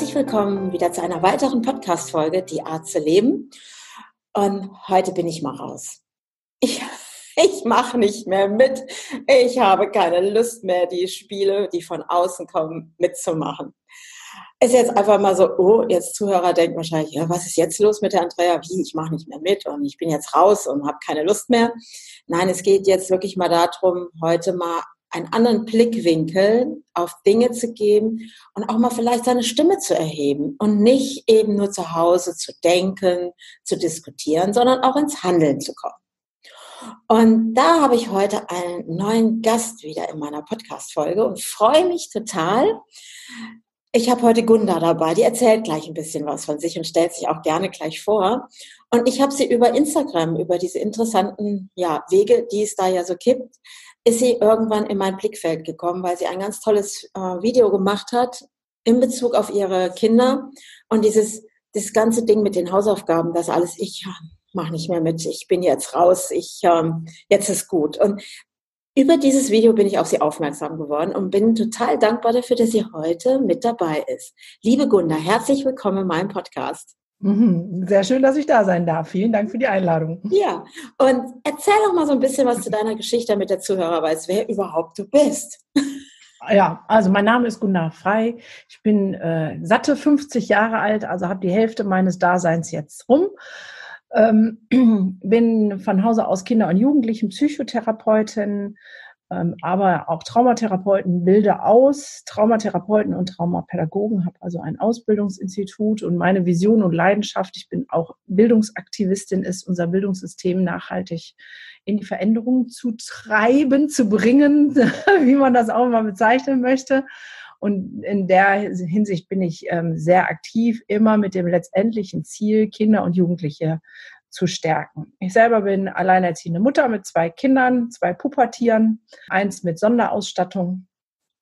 Herzlich willkommen wieder zu einer weiteren Podcast-Folge, Die Art zu leben. Und heute bin ich mal raus. Ich, ich mache nicht mehr mit. Ich habe keine Lust mehr, die Spiele, die von außen kommen, mitzumachen. Ist jetzt einfach mal so, oh, jetzt Zuhörer denken wahrscheinlich, ja, was ist jetzt los mit der Andrea? Wie, ich mache nicht mehr mit und ich bin jetzt raus und habe keine Lust mehr. Nein, es geht jetzt wirklich mal darum, heute mal einen anderen Blickwinkel auf Dinge zu geben und auch mal vielleicht seine Stimme zu erheben und nicht eben nur zu Hause zu denken, zu diskutieren, sondern auch ins Handeln zu kommen. Und da habe ich heute einen neuen Gast wieder in meiner Podcast-Folge und freue mich total. Ich habe heute Gunda dabei, die erzählt gleich ein bisschen was von sich und stellt sich auch gerne gleich vor. Und ich habe sie über Instagram, über diese interessanten ja, Wege, die es da ja so gibt, ist sie irgendwann in mein Blickfeld gekommen, weil sie ein ganz tolles äh, Video gemacht hat in Bezug auf ihre Kinder und dieses das ganze Ding mit den Hausaufgaben, das alles, ich mache nicht mehr mit, ich bin jetzt raus, ich ähm, jetzt ist gut. Und über dieses Video bin ich auf sie aufmerksam geworden und bin total dankbar dafür, dass sie heute mit dabei ist. Liebe Gunda, herzlich willkommen in meinem Podcast. Mhm. Sehr schön, dass ich da sein darf. Vielen Dank für die Einladung. Ja, und erzähl doch mal so ein bisschen was zu deiner Geschichte, damit der Zuhörer weiß, wer überhaupt du bist. Ja, also mein Name ist Gunnar Frei. Ich bin äh, satte 50 Jahre alt, also habe die Hälfte meines Daseins jetzt rum. Ähm, bin von Hause aus Kinder- und Jugendlichen Psychotherapeutin, aber auch Traumatherapeuten bilde aus, Traumatherapeuten und Traumapädagogen, habe also ein Ausbildungsinstitut und meine Vision und Leidenschaft, ich bin auch Bildungsaktivistin, ist unser Bildungssystem nachhaltig in die Veränderung zu treiben, zu bringen, wie man das auch mal bezeichnen möchte. Und in der Hinsicht bin ich ähm, sehr aktiv, immer mit dem letztendlichen Ziel, Kinder und Jugendliche zu stärken. Ich selber bin alleinerziehende Mutter mit zwei Kindern, zwei Pubertieren, eins mit Sonderausstattung,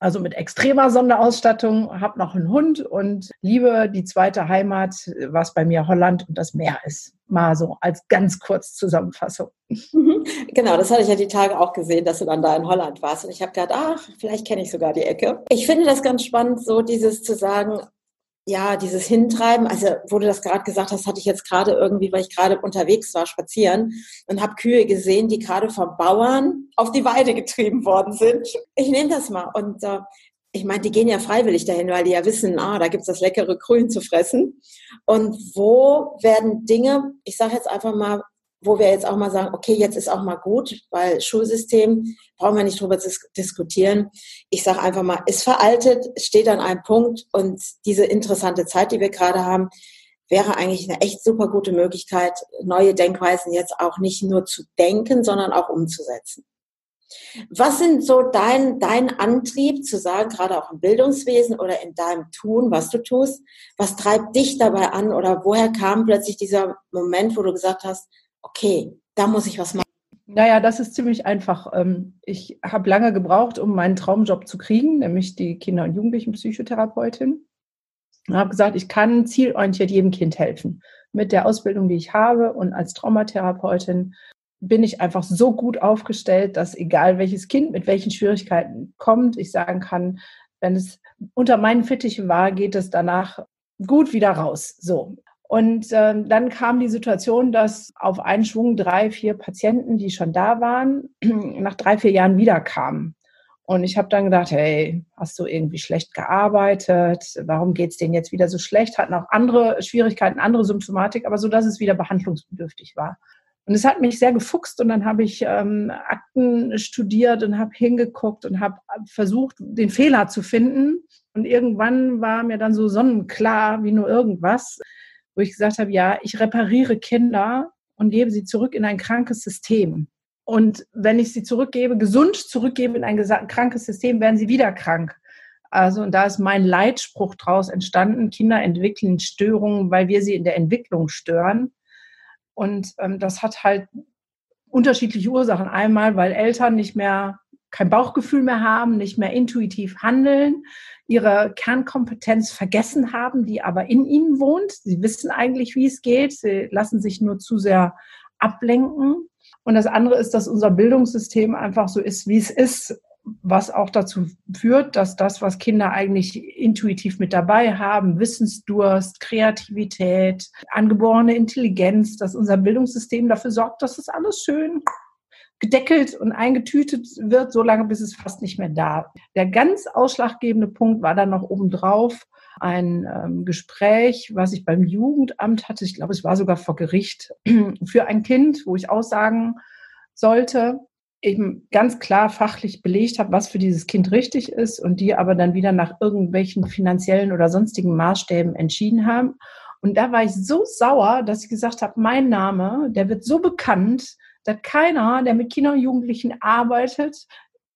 also mit extremer Sonderausstattung, habe noch einen Hund und liebe die zweite Heimat, was bei mir Holland und das Meer ist. Mal so als ganz kurz Zusammenfassung. Mhm. Genau, das hatte ich ja die Tage auch gesehen, dass du dann da in Holland warst. Und ich habe gedacht, ach, vielleicht kenne ich sogar die Ecke. Ich finde das ganz spannend, so dieses zu sagen, ja, dieses Hintreiben, also wo du das gerade gesagt hast, hatte ich jetzt gerade irgendwie, weil ich gerade unterwegs war, spazieren und habe Kühe gesehen, die gerade vom Bauern auf die Weide getrieben worden sind. Ich nehme das mal und äh, ich meine, die gehen ja freiwillig dahin, weil die ja wissen, ah, da gibt's das leckere Grün zu fressen. Und wo werden Dinge, ich sage jetzt einfach mal, wo wir jetzt auch mal sagen, okay, jetzt ist auch mal gut, weil Schulsystem, brauchen wir nicht drüber dis diskutieren. Ich sage einfach mal, ist veraltet, steht an einem Punkt und diese interessante Zeit, die wir gerade haben, wäre eigentlich eine echt super gute Möglichkeit, neue Denkweisen jetzt auch nicht nur zu denken, sondern auch umzusetzen. Was sind so dein, dein Antrieb zu sagen, gerade auch im Bildungswesen oder in deinem Tun, was du tust? Was treibt dich dabei an oder woher kam plötzlich dieser Moment, wo du gesagt hast, okay, da muss ich was machen? Naja, das ist ziemlich einfach. Ähm, ich habe lange gebraucht, um meinen Traumjob zu kriegen, nämlich die Kinder- und Jugendlichen-Psychotherapeutin. Und habe gesagt, ich kann zielorientiert jedem Kind helfen. Mit der Ausbildung, die ich habe und als Traumatherapeutin bin ich einfach so gut aufgestellt, dass egal welches Kind mit welchen Schwierigkeiten kommt, ich sagen kann, wenn es unter meinen Fittichen war, geht es danach gut wieder raus. So. Und äh, dann kam die Situation, dass auf einen Schwung drei, vier Patienten, die schon da waren, nach drei, vier Jahren wiederkamen. Und ich habe dann gedacht, hey, hast du irgendwie schlecht gearbeitet? Warum geht's denen jetzt wieder so schlecht? Hatten auch andere Schwierigkeiten, andere Symptomatik, aber so, dass es wieder behandlungsbedürftig war. Und es hat mich sehr gefuchst und dann habe ich ähm, Akten studiert und habe hingeguckt und habe versucht, den Fehler zu finden. Und irgendwann war mir dann so sonnenklar wie nur irgendwas, wo ich gesagt habe, ja, ich repariere Kinder und gebe sie zurück in ein krankes System. Und wenn ich sie zurückgebe, gesund zurückgebe in ein krankes System, werden sie wieder krank. Also, und da ist mein Leitspruch draus entstanden, Kinder entwickeln Störungen, weil wir sie in der Entwicklung stören. Und ähm, das hat halt unterschiedliche Ursachen. Einmal, weil Eltern nicht mehr kein Bauchgefühl mehr haben, nicht mehr intuitiv handeln, ihre Kernkompetenz vergessen haben, die aber in ihnen wohnt. Sie wissen eigentlich, wie es geht. Sie lassen sich nur zu sehr ablenken. Und das andere ist, dass unser Bildungssystem einfach so ist, wie es ist, was auch dazu führt, dass das, was Kinder eigentlich intuitiv mit dabei haben, Wissensdurst, Kreativität, angeborene Intelligenz, dass unser Bildungssystem dafür sorgt, dass das alles schön gedeckelt und eingetütet wird, so lange, bis es fast nicht mehr da. Der ganz ausschlaggebende Punkt war dann noch obendrauf ein ähm, Gespräch, was ich beim Jugendamt hatte. Ich glaube, es war sogar vor Gericht für ein Kind, wo ich aussagen sollte, eben ganz klar fachlich belegt habe, was für dieses Kind richtig ist und die aber dann wieder nach irgendwelchen finanziellen oder sonstigen Maßstäben entschieden haben. Und da war ich so sauer, dass ich gesagt habe, mein Name, der wird so bekannt, dass keiner, der mit Kindern und Jugendlichen arbeitet,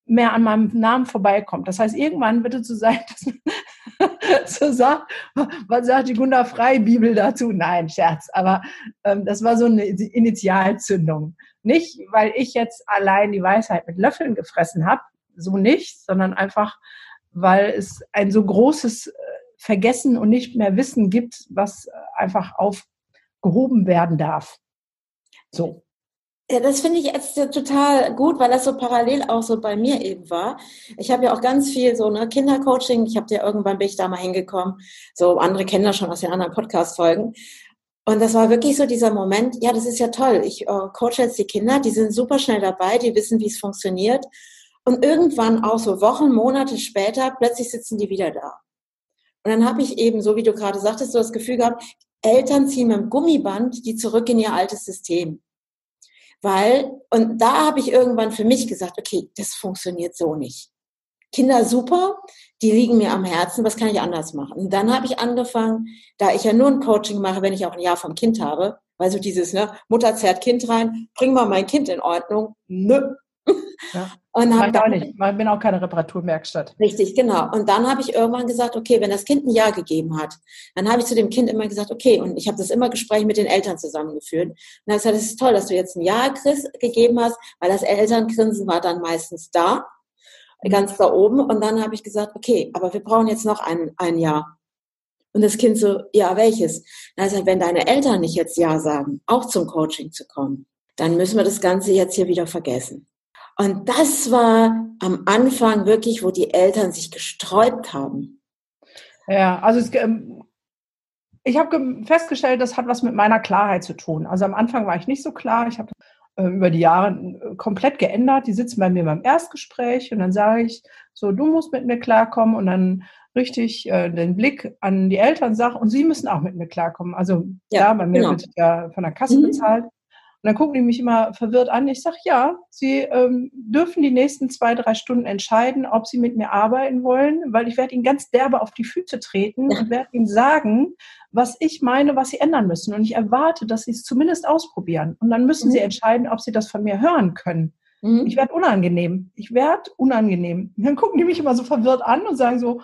mehr an meinem Namen vorbeikommt. Das heißt, irgendwann wird es so sein, dass so sagt, was sagt die Gunda Frei Bibel dazu? Nein, Scherz. Aber ähm, das war so eine Initialzündung. Nicht, weil ich jetzt allein die Weisheit mit Löffeln gefressen habe, so nicht, sondern einfach, weil es ein so großes äh, Vergessen und nicht mehr Wissen gibt, was äh, einfach aufgehoben werden darf. So. Ja, das finde ich jetzt total gut, weil das so parallel auch so bei mir eben war. Ich habe ja auch ganz viel so ne Kindercoaching. Ich habe ja irgendwann bin ich da mal hingekommen. So andere kennen das schon aus den anderen Podcast-Folgen. Und das war wirklich so dieser Moment. Ja, das ist ja toll. Ich äh, coache jetzt die Kinder. Die sind super schnell dabei. Die wissen, wie es funktioniert. Und irgendwann auch so Wochen, Monate später plötzlich sitzen die wieder da. Und dann habe ich eben, so wie du gerade sagtest, so das Gefühl gehabt, Eltern ziehen mit dem Gummiband die zurück in ihr altes System. Weil, und da habe ich irgendwann für mich gesagt, okay, das funktioniert so nicht. Kinder super, die liegen mir am Herzen, was kann ich anders machen? Und dann habe ich angefangen, da ich ja nur ein Coaching mache, wenn ich auch ein Jahr vom Kind habe, weil so dieses, ne, Mutter zerrt Kind rein, bring mal mein Kind in Ordnung. Nö, ja. Und hab dann, auch nicht. Ich bin auch keine Reparaturwerkstatt. Richtig, genau. Und dann habe ich irgendwann gesagt, okay, wenn das Kind ein Ja gegeben hat, dann habe ich zu dem Kind immer gesagt, okay, und ich habe das immer Gespräch mit den Eltern zusammengeführt. Und dann habe ich gesagt, es ist toll, dass du jetzt ein Ja gegeben hast, weil das Elterngrinsen war dann meistens da, mhm. ganz da oben. Und dann habe ich gesagt, okay, aber wir brauchen jetzt noch ein, ein Ja. Und das Kind so, ja, welches? Dann habe ich gesagt, wenn deine Eltern nicht jetzt Ja sagen, auch zum Coaching zu kommen, dann müssen wir das Ganze jetzt hier wieder vergessen. Und das war am Anfang wirklich, wo die Eltern sich gesträubt haben. Ja, also es, ähm, ich habe festgestellt, das hat was mit meiner Klarheit zu tun. Also am Anfang war ich nicht so klar. Ich habe äh, über die Jahre äh, komplett geändert. Die sitzen bei mir beim Erstgespräch und dann sage ich, so, du musst mit mir klarkommen und dann richtig äh, den Blick an die Eltern sage und sie müssen auch mit mir klarkommen. Also ja, ja bei mir genau. wird ja von der Kasse mhm. bezahlt. Und dann gucken die mich immer verwirrt an. Ich sage, ja, sie ähm, dürfen die nächsten zwei, drei Stunden entscheiden, ob sie mit mir arbeiten wollen, weil ich werde ihnen ganz derbe auf die Füße treten ja. und werde ihnen sagen, was ich meine, was sie ändern müssen. Und ich erwarte, dass sie es zumindest ausprobieren. Und dann müssen mhm. sie entscheiden, ob sie das von mir hören können. Mhm. Ich werde unangenehm. Ich werde unangenehm. Und dann gucken die mich immer so verwirrt an und sagen so,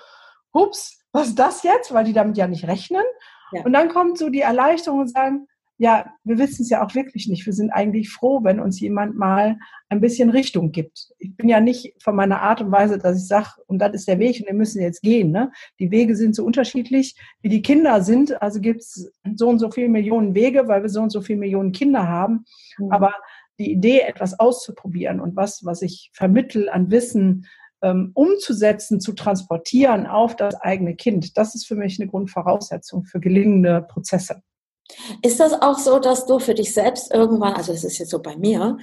hups, was ist das jetzt? Weil die damit ja nicht rechnen. Ja. Und dann kommt so die Erleichterung und sagen, ja, wir wissen es ja auch wirklich nicht. Wir sind eigentlich froh, wenn uns jemand mal ein bisschen Richtung gibt. Ich bin ja nicht von meiner Art und Weise, dass ich sage, und das ist der Weg und wir müssen jetzt gehen. Ne? Die Wege sind so unterschiedlich, wie die Kinder sind. Also gibt es so und so viele Millionen Wege, weil wir so und so viele Millionen Kinder haben. Mhm. Aber die Idee, etwas auszuprobieren und was, was ich vermittel an Wissen, ähm, umzusetzen, zu transportieren auf das eigene Kind, das ist für mich eine Grundvoraussetzung für gelingende Prozesse. Ist das auch so, dass du für dich selbst irgendwann, also das ist jetzt so bei mir,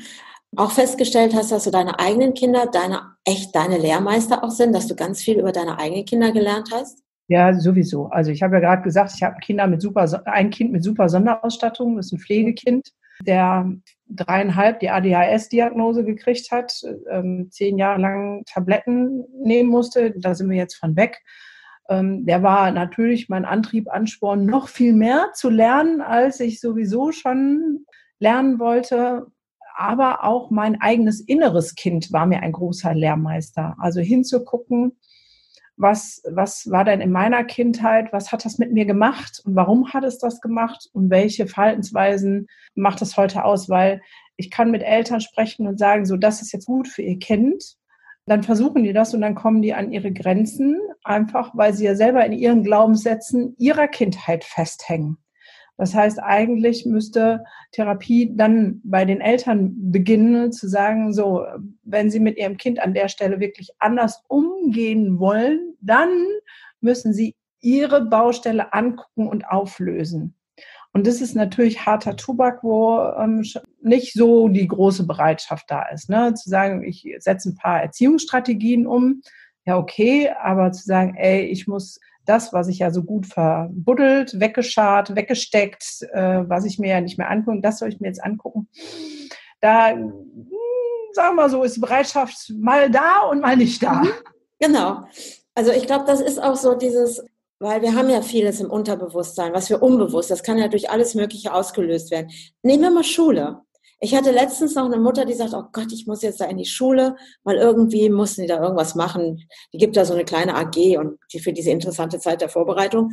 auch festgestellt hast, dass du deine eigenen Kinder, deine echt deine Lehrmeister auch sind, dass du ganz viel über deine eigenen Kinder gelernt hast? Ja, sowieso. Also ich habe ja gerade gesagt, ich habe Kinder mit super, ein Kind mit super Sonderausstattung, das ist ein Pflegekind, der dreieinhalb die ADHS-Diagnose gekriegt hat, ähm, zehn Jahre lang Tabletten nehmen musste. Da sind wir jetzt von weg. Ähm, der war natürlich mein Antrieb, Ansporn, noch viel mehr zu lernen, als ich sowieso schon lernen wollte. Aber auch mein eigenes inneres Kind war mir ein großer Lehrmeister. Also hinzugucken, was, was war denn in meiner Kindheit, was hat das mit mir gemacht und warum hat es das gemacht und welche Verhaltensweisen macht es heute aus, weil ich kann mit Eltern sprechen und sagen, so, das ist jetzt gut für ihr Kind. Dann versuchen die das und dann kommen die an ihre Grenzen, einfach weil sie ja selber in ihren Glaubenssätzen ihrer Kindheit festhängen. Das heißt, eigentlich müsste Therapie dann bei den Eltern beginnen, zu sagen, so, wenn sie mit ihrem Kind an der Stelle wirklich anders umgehen wollen, dann müssen sie ihre Baustelle angucken und auflösen. Und das ist natürlich harter Tubak, wo ähm, nicht so die große Bereitschaft da ist. Ne? Zu sagen, ich setze ein paar Erziehungsstrategien um, ja okay, aber zu sagen, ey, ich muss das, was ich ja so gut verbuddelt, weggeschart, weggesteckt, äh, was ich mir ja nicht mehr angucke, das soll ich mir jetzt angucken. Da, hm, sagen wir so, ist die Bereitschaft mal da und mal nicht da. Mhm. Genau. Also ich glaube, das ist auch so dieses, weil wir haben ja vieles im Unterbewusstsein, was wir unbewusst, das kann ja durch alles Mögliche ausgelöst werden. Nehmen wir mal Schule. Ich hatte letztens noch eine Mutter, die sagt, oh Gott, ich muss jetzt da in die Schule, weil irgendwie mussten die da irgendwas machen. Die gibt da so eine kleine AG und die für diese interessante Zeit der Vorbereitung.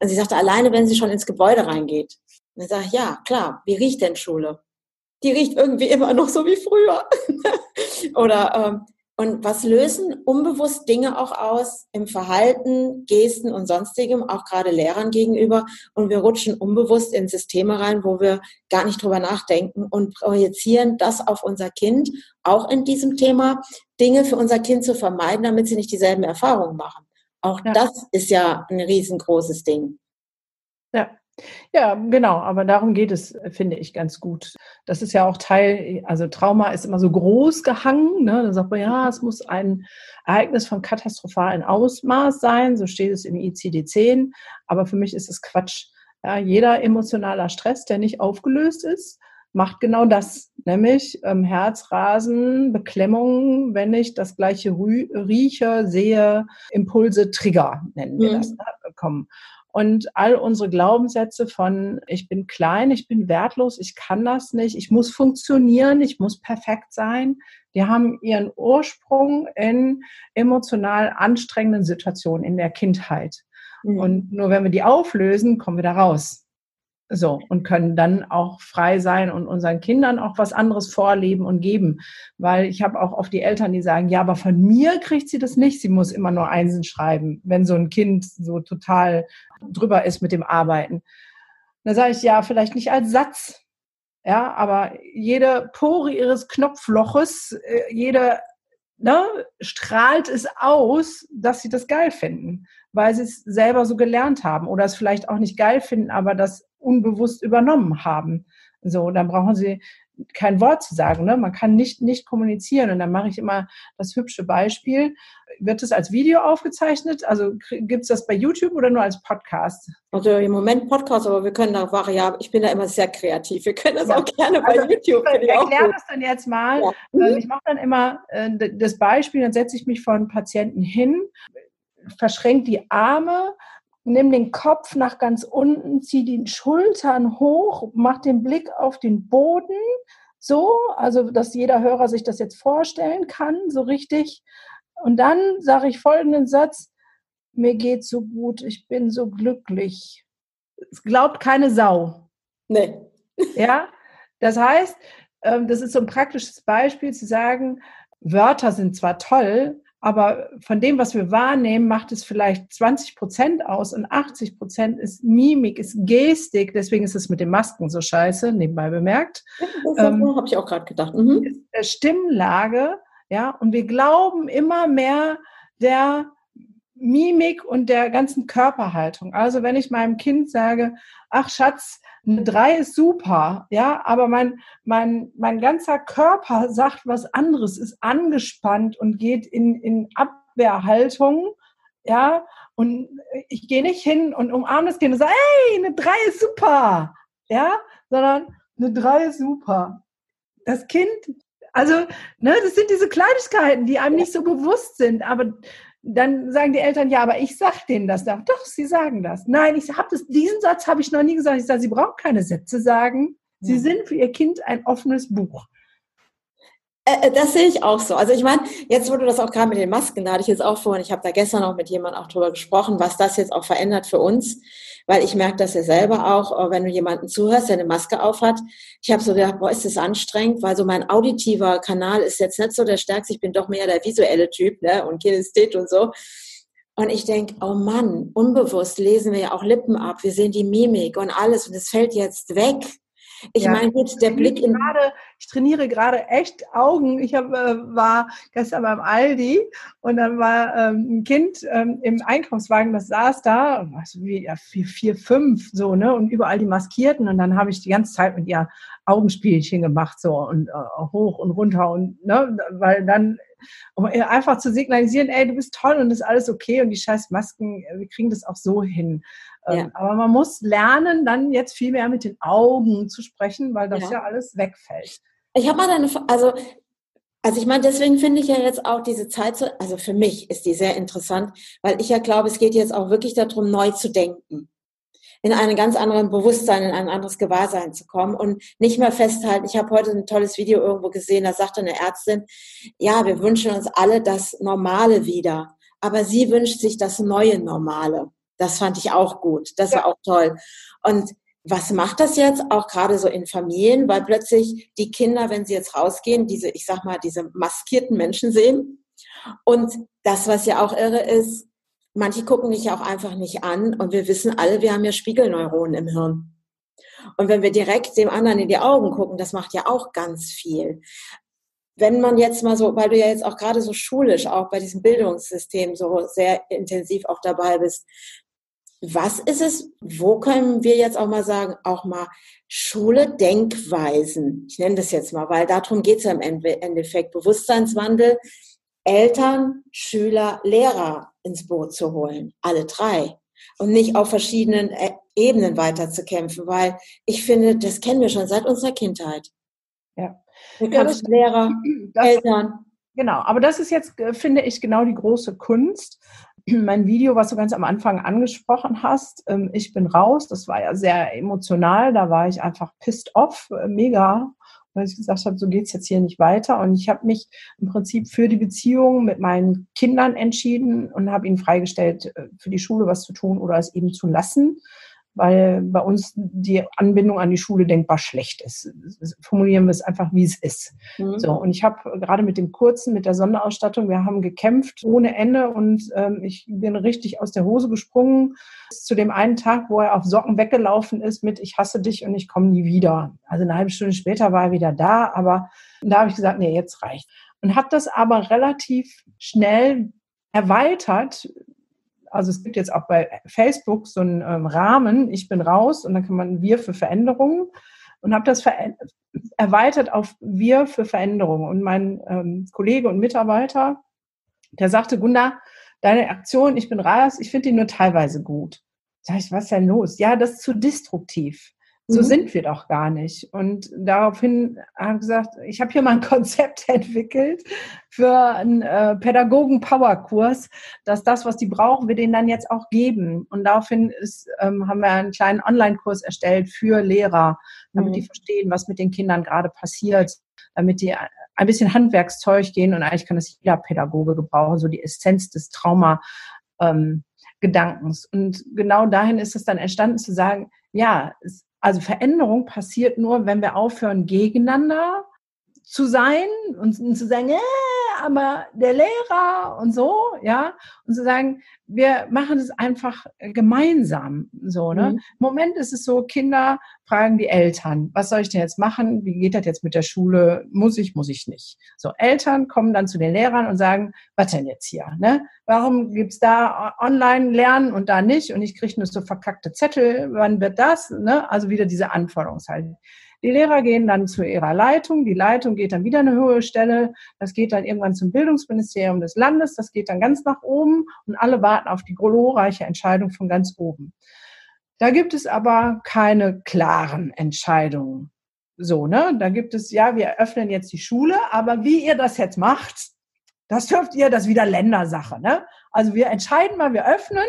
Und sie sagte, alleine wenn sie schon ins Gebäude reingeht. Und dann sage ich, ja, klar, wie riecht denn Schule? Die riecht irgendwie immer noch so wie früher. Oder ähm, und was lösen unbewusst Dinge auch aus im Verhalten, Gesten und sonstigem, auch gerade Lehrern gegenüber. Und wir rutschen unbewusst in Systeme rein, wo wir gar nicht drüber nachdenken und projizieren das auf unser Kind, auch in diesem Thema, Dinge für unser Kind zu vermeiden, damit sie nicht dieselben Erfahrungen machen. Auch ja. das ist ja ein riesengroßes Ding. Ja, ja, genau, aber darum geht es, finde ich, ganz gut. Das ist ja auch Teil, also Trauma ist immer so groß gehangen. Ne? Da sagt man, ja, es muss ein Ereignis von katastrophalen Ausmaß sein, so steht es im ICD-10. Aber für mich ist es Quatsch. Ja, jeder emotionaler Stress, der nicht aufgelöst ist, macht genau das, nämlich ähm, Herzrasen, Beklemmung, wenn ich das gleiche rieche, sehe, Impulse, Trigger nennen wir mhm. das, ne, kommen. Und all unsere Glaubenssätze von, ich bin klein, ich bin wertlos, ich kann das nicht, ich muss funktionieren, ich muss perfekt sein, die haben ihren Ursprung in emotional anstrengenden Situationen in der Kindheit. Mhm. Und nur wenn wir die auflösen, kommen wir da raus. So, und können dann auch frei sein und unseren Kindern auch was anderes vorleben und geben. Weil ich habe auch oft die Eltern, die sagen, ja, aber von mir kriegt sie das nicht. Sie muss immer nur Einsen schreiben, wenn so ein Kind so total drüber ist mit dem Arbeiten. Da sage ich, ja, vielleicht nicht als Satz. Ja, aber jede Pore ihres Knopfloches, äh, jede ne, strahlt es aus, dass sie das geil finden, weil sie es selber so gelernt haben oder es vielleicht auch nicht geil finden, aber das unbewusst übernommen haben. So, dann brauchen sie kein Wort zu sagen. Ne? Man kann nicht, nicht kommunizieren. Und dann mache ich immer das hübsche Beispiel. Wird es als Video aufgezeichnet? Also gibt es das bei YouTube oder nur als Podcast? Also im Moment Podcast, aber wir können da variabel. Ich bin da immer sehr kreativ. Wir können das ja. auch gerne bei also, YouTube. Ich erkläre das dann jetzt mal. Ja. Mhm. Ich mache dann immer äh, das Beispiel, dann setze ich mich vor einen Patienten hin, verschränke die Arme, nimm den Kopf nach ganz unten, zieh die Schultern hoch, mach den Blick auf den Boden, so, also dass jeder Hörer sich das jetzt vorstellen kann, so richtig. Und dann sage ich folgenden Satz, mir geht so gut, ich bin so glücklich. Es glaubt keine Sau. Nee. Ja, das heißt, ähm, das ist so ein praktisches Beispiel zu sagen, Wörter sind zwar toll, aber von dem, was wir wahrnehmen, macht es vielleicht 20 Prozent aus und 80 Prozent ist Mimik, ist Gestik. Deswegen ist es mit den Masken so scheiße, nebenbei bemerkt. Das ähm, habe ich auch gerade gedacht. Mhm. Stimmlage, ja, und wir glauben immer mehr der Mimik und der ganzen Körperhaltung. Also wenn ich meinem Kind sage, ach Schatz, eine 3 ist super, ja, aber mein, mein, mein ganzer Körper sagt was anderes, ist angespannt und geht in, in Abwehrhaltung, ja, und ich gehe nicht hin und umarme das Kind und sage, hey, eine 3 ist super, ja, sondern eine 3 ist super. Das Kind, also, ne, das sind diese Kleinigkeiten, die einem nicht so bewusst sind, aber dann sagen die Eltern, ja, aber ich sag denen das doch. Doch, sie sagen das. Nein, ich habe das, diesen Satz habe ich noch nie gesagt. Ich sage, sie brauchen keine Sätze sagen. Sie sind für ihr Kind ein offenes Buch. Äh, äh, das sehe ich auch so. Also ich meine, jetzt wurde das auch gerade mit den Masken, da hatte ich jetzt auch vorhin, ich habe da gestern auch mit jemandem auch drüber gesprochen, was das jetzt auch verändert für uns, weil ich merke das ja selber auch, äh, wenn du jemanden zuhörst, der eine Maske aufhat. Ich habe so gedacht, boah, ist das anstrengend, weil so mein auditiver Kanal ist jetzt nicht so der stärkste, ich bin doch mehr der visuelle Typ ne? und Kinesthet und so. Und ich denke, oh Mann, unbewusst lesen wir ja auch Lippen ab, wir sehen die Mimik und alles und es fällt jetzt weg. Ich ja. meine, gut, der Blick in. Grade, ich trainiere gerade echt Augen. Ich hab, äh, war gestern beim Aldi und dann war ähm, ein Kind ähm, im Einkaufswagen, das saß da, was, wie, ja, vier, vier, fünf, so, ne, und überall die Maskierten. Und dann habe ich die ganze Zeit mit ihr Augenspielchen gemacht, so, und äh, hoch und runter und, ne, weil dann um einfach zu signalisieren, ey, du bist toll und ist alles okay und die scheiß Masken, äh, wir kriegen das auch so hin. Ja. Ähm, aber man muss lernen, dann jetzt viel mehr mit den Augen zu sprechen, weil das ja, ja alles wegfällt. Ich habe mal eine, also, also ich meine, deswegen finde ich ja jetzt auch diese Zeit so, also für mich ist die sehr interessant, weil ich ja glaube, es geht jetzt auch wirklich darum, neu zu denken in einen ganz anderen Bewusstsein, in ein anderes Gewahrsein zu kommen und nicht mehr festhalten. Ich habe heute ein tolles Video irgendwo gesehen, da sagte eine Ärztin, ja, wir wünschen uns alle das Normale wieder, aber sie wünscht sich das neue Normale. Das fand ich auch gut. Das war auch toll. Und was macht das jetzt auch gerade so in Familien, weil plötzlich die Kinder, wenn sie jetzt rausgehen, diese, ich sag mal, diese maskierten Menschen sehen. Und das, was ja auch irre ist, manche gucken dich ja auch einfach nicht an und wir wissen alle, wir haben ja Spiegelneuronen im Hirn. Und wenn wir direkt dem anderen in die Augen gucken, das macht ja auch ganz viel. Wenn man jetzt mal so, weil du ja jetzt auch gerade so schulisch auch bei diesem Bildungssystem so sehr intensiv auch dabei bist, was ist es, wo können wir jetzt auch mal sagen, auch mal Schule, Denkweisen, ich nenne das jetzt mal, weil darum geht es ja im Endeffekt, Bewusstseinswandel, Eltern, Schüler, Lehrer ins Boot zu holen, alle drei. Und nicht auf verschiedenen äh, Ebenen weiterzukämpfen, weil ich finde, das kennen wir schon seit unserer Kindheit. Ja. ja das, Lehrer, das, Eltern. Genau, aber das ist jetzt, äh, finde ich, genau die große Kunst, mein Video, was du ganz am Anfang angesprochen hast, ähm, ich bin raus, das war ja sehr emotional, da war ich einfach pissed off, äh, mega, weil ich gesagt habe, so geht's jetzt hier nicht weiter. Und ich habe mich im Prinzip für die Beziehung mit meinen Kindern entschieden und habe ihnen freigestellt, äh, für die Schule was zu tun oder es eben zu lassen weil bei uns die Anbindung an die Schule denkbar schlecht ist. Formulieren wir es einfach, wie es ist. Mhm. So, und ich habe gerade mit dem kurzen, mit der Sonderausstattung, wir haben gekämpft ohne Ende und ähm, ich bin richtig aus der Hose gesprungen zu dem einen Tag, wo er auf Socken weggelaufen ist mit Ich hasse dich und ich komme nie wieder. Also eine halbe Stunde später war er wieder da, aber da habe ich gesagt, nee, jetzt reicht. Und habe das aber relativ schnell erweitert also es gibt jetzt auch bei Facebook so einen ähm, Rahmen, ich bin raus und dann kann man wir für Veränderungen und habe das erweitert auf wir für Veränderungen. Und mein ähm, Kollege und Mitarbeiter, der sagte, Gunda, deine Aktion, ich bin raus, ich finde die nur teilweise gut. Sag ich, was ist denn los? Ja, das ist zu destruktiv. So mhm. sind wir doch gar nicht. Und daraufhin habe ich gesagt, ich habe hier mal ein Konzept entwickelt für einen äh, Pädagogen-Power-Kurs, dass das, was die brauchen, wir denen dann jetzt auch geben. Und daraufhin ist, ähm, haben wir einen kleinen Online-Kurs erstellt für Lehrer, damit mhm. die verstehen, was mit den Kindern gerade passiert, damit die ein bisschen Handwerkszeug gehen. Und eigentlich kann das jeder Pädagoge gebrauchen, so die Essenz des Trauma. Ähm, Gedankens. Und genau dahin ist es dann entstanden zu sagen, ja, es, also Veränderung passiert nur, wenn wir aufhören, gegeneinander zu sein und, und zu sagen, äh, aber der Lehrer und so, ja, und zu sagen, wir machen es einfach gemeinsam, so, ne? Mhm. Im Moment ist es so, Kinder fragen die Eltern, was soll ich denn jetzt machen? Wie geht das jetzt mit der Schule? Muss ich, muss ich nicht? So, Eltern kommen dann zu den Lehrern und sagen, was denn jetzt hier, ne? Warum gibt's da Online-Lernen und da nicht? Und ich kriege nur so verkackte Zettel, wann wird das, ne? Also wieder diese Anforderungshaltung. Die Lehrer gehen dann zu ihrer Leitung, die Leitung geht dann wieder eine höhere Stelle, das geht dann irgendwann zum Bildungsministerium des Landes, das geht dann ganz nach oben und alle warten auf die glorreiche Entscheidung von ganz oben. Da gibt es aber keine klaren Entscheidungen. So, ne? Da gibt es, ja, wir öffnen jetzt die Schule, aber wie ihr das jetzt macht, das dürft ihr, das wieder Ländersache, ne? Also wir entscheiden mal, wir öffnen,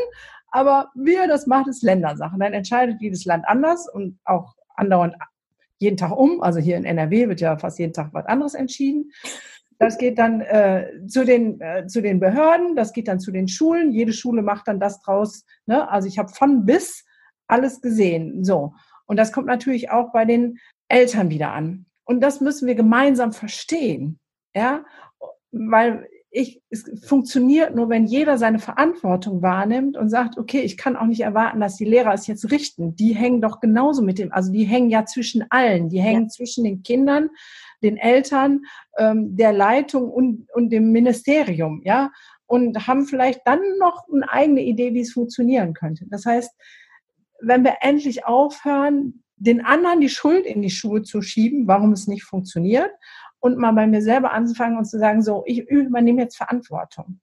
aber wie ihr das macht, ist Ländersache. Dann entscheidet jedes Land anders und auch andauernd jeden Tag um. Also hier in NRW wird ja fast jeden Tag was anderes entschieden. Das geht dann äh, zu, den, äh, zu den Behörden, das geht dann zu den Schulen. Jede Schule macht dann das draus. Ne? Also ich habe von bis alles gesehen. So. Und das kommt natürlich auch bei den Eltern wieder an. Und das müssen wir gemeinsam verstehen. Ja, weil ich, es funktioniert nur, wenn jeder seine Verantwortung wahrnimmt und sagt, okay, ich kann auch nicht erwarten, dass die Lehrer es jetzt richten. Die hängen doch genauso mit dem, also die hängen ja zwischen allen. Die hängen ja. zwischen den Kindern, den Eltern, ähm, der Leitung und, und dem Ministerium, ja, und haben vielleicht dann noch eine eigene Idee, wie es funktionieren könnte. Das heißt, wenn wir endlich aufhören, den anderen die Schuld in die Schuhe zu schieben, warum es nicht funktioniert, und mal bei mir selber anzufangen und zu sagen, so, ich übernehme jetzt Verantwortung.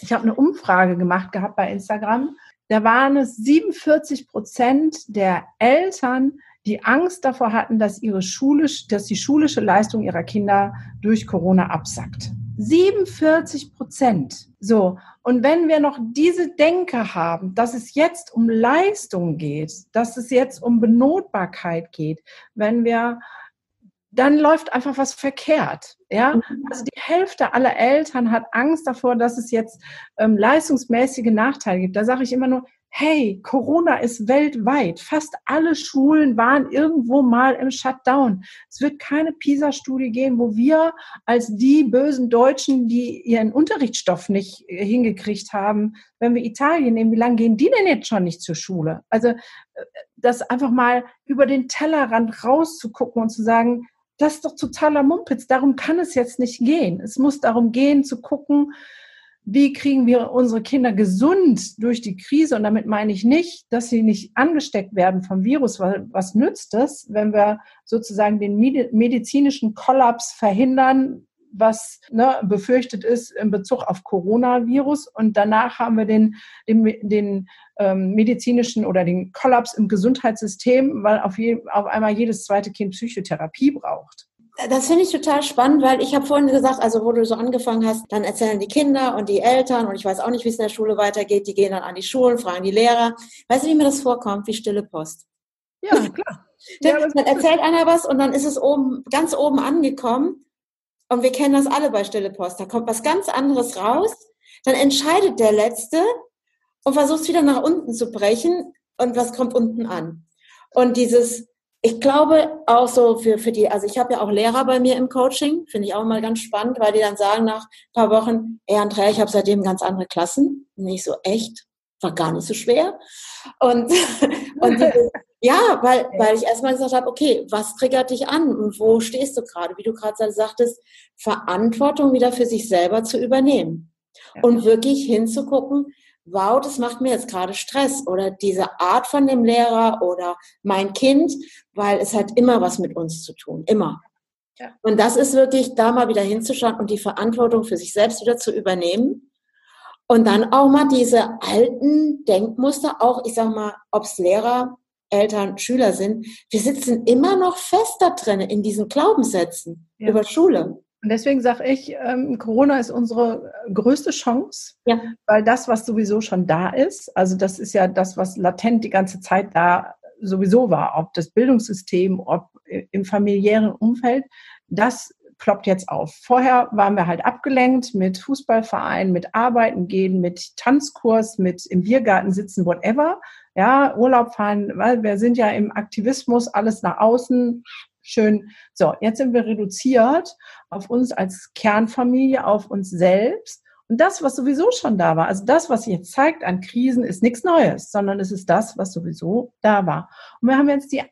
Ich habe eine Umfrage gemacht gehabt bei Instagram. Da waren es 47 Prozent der Eltern, die Angst davor hatten, dass ihre schulisch, dass die schulische Leistung ihrer Kinder durch Corona absackt. 47 Prozent. So. Und wenn wir noch diese Denke haben, dass es jetzt um Leistung geht, dass es jetzt um Benotbarkeit geht, wenn wir dann läuft einfach was verkehrt. Ja, mhm. also die Hälfte aller Eltern hat Angst davor, dass es jetzt ähm, leistungsmäßige Nachteile gibt. Da sage ich immer nur, hey, Corona ist weltweit. Fast alle Schulen waren irgendwo mal im Shutdown. Es wird keine PISA-Studie geben, wo wir als die bösen Deutschen, die ihren Unterrichtsstoff nicht äh, hingekriegt haben, wenn wir Italien nehmen, wie lange gehen die denn jetzt schon nicht zur Schule? Also äh, das einfach mal über den Tellerrand rauszugucken und zu sagen, das ist doch totaler Mumpitz. Darum kann es jetzt nicht gehen. Es muss darum gehen, zu gucken, wie kriegen wir unsere Kinder gesund durch die Krise? Und damit meine ich nicht, dass sie nicht angesteckt werden vom Virus, weil was nützt es, wenn wir sozusagen den medizinischen Kollaps verhindern, was ne, befürchtet ist in Bezug auf Coronavirus. Und danach haben wir den, den, den ähm, medizinischen oder den Kollaps im Gesundheitssystem, weil auf, je, auf einmal jedes zweite Kind Psychotherapie braucht. Das finde ich total spannend, weil ich habe vorhin gesagt, also wo du so angefangen hast, dann erzählen die Kinder und die Eltern und ich weiß auch nicht, wie es in der Schule weitergeht. Die gehen dann an die Schulen, fragen die Lehrer. Weißt du, wie mir das vorkommt? Wie stille Post. Ja, klar. dann, dann erzählt einer was und dann ist es oben, ganz oben angekommen und wir kennen das alle bei Stille Post. Da kommt was ganz anderes raus. Dann entscheidet der Letzte und versucht es wieder nach unten zu brechen. Und was kommt unten an? Und dieses, ich glaube auch so für, für die, also ich habe ja auch Lehrer bei mir im Coaching, finde ich auch mal ganz spannend, weil die dann sagen nach ein paar Wochen, ey Andrea, ich habe seitdem ganz andere Klassen. Nicht so echt, war gar nicht so schwer. Und, und ja, weil, weil ich erstmal gesagt habe, okay, was triggert dich an und wo stehst du gerade? Wie du gerade sagtest, Verantwortung wieder für sich selber zu übernehmen ja. und wirklich hinzugucken, wow, das macht mir jetzt gerade Stress oder diese Art von dem Lehrer oder mein Kind, weil es hat immer was mit uns zu tun, immer. Ja. Und das ist wirklich, da mal wieder hinzuschauen und die Verantwortung für sich selbst wieder zu übernehmen. Und dann auch mal diese alten Denkmuster, auch, ich sag mal, ob's Lehrer, Eltern, Schüler sind, wir sitzen immer noch fest da drin in diesen Glaubenssätzen ja. über Schule. Und deswegen sage ich, ähm, Corona ist unsere größte Chance, ja. weil das, was sowieso schon da ist, also das ist ja das, was latent die ganze Zeit da sowieso war, ob das Bildungssystem, ob im familiären Umfeld, das ploppt jetzt auf. Vorher waren wir halt abgelenkt mit Fußballverein, mit Arbeiten gehen, mit Tanzkurs, mit im Biergarten sitzen, whatever ja, Urlaub fahren, weil wir sind ja im Aktivismus, alles nach außen, schön. So, jetzt sind wir reduziert auf uns als Kernfamilie, auf uns selbst. Und das, was sowieso schon da war, also das, was sich jetzt zeigt an Krisen, ist nichts Neues, sondern es ist das, was sowieso da war. Und wir haben jetzt die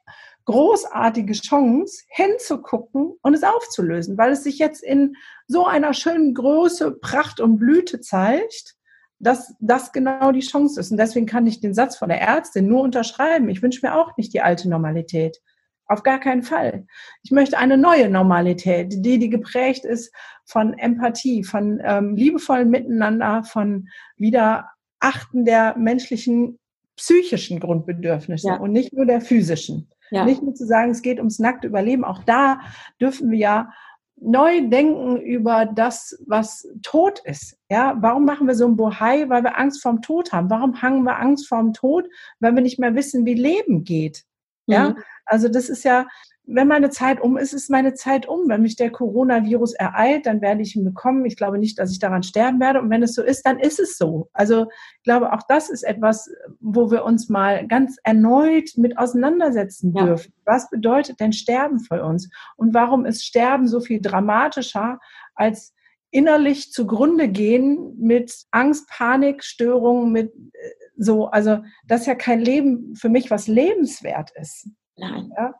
großartige Chance, hinzugucken und es aufzulösen, weil es sich jetzt in so einer schönen Größe, Pracht und Blüte zeigt, dass das genau die Chance ist. Und deswegen kann ich den Satz von der Ärztin nur unterschreiben. Ich wünsche mir auch nicht die alte Normalität. Auf gar keinen Fall. Ich möchte eine neue Normalität, die, die geprägt ist von Empathie, von ähm, liebevollen Miteinander, von Wiederachten der menschlichen psychischen Grundbedürfnisse ja. und nicht nur der physischen. Ja. Nicht nur zu sagen, es geht ums nackte Überleben. Auch da dürfen wir ja neu denken über das, was tot ist. Ja, warum machen wir so ein Bohai? Weil wir Angst vorm Tod haben. Warum haben wir Angst vorm Tod? Weil wir nicht mehr wissen, wie Leben geht. Ja, mhm. also das ist ja, wenn meine Zeit um ist, ist meine Zeit um. Wenn mich der Coronavirus ereilt, dann werde ich ihn bekommen. Ich glaube nicht, dass ich daran sterben werde. Und wenn es so ist, dann ist es so. Also ich glaube, auch das ist etwas, wo wir uns mal ganz erneut mit auseinandersetzen ja. dürfen. Was bedeutet denn Sterben für uns? Und warum ist Sterben so viel dramatischer als innerlich zugrunde gehen mit Angst, Panik, Störungen, mit äh, so, also das ist ja kein Leben für mich, was lebenswert ist. Nein. Ja?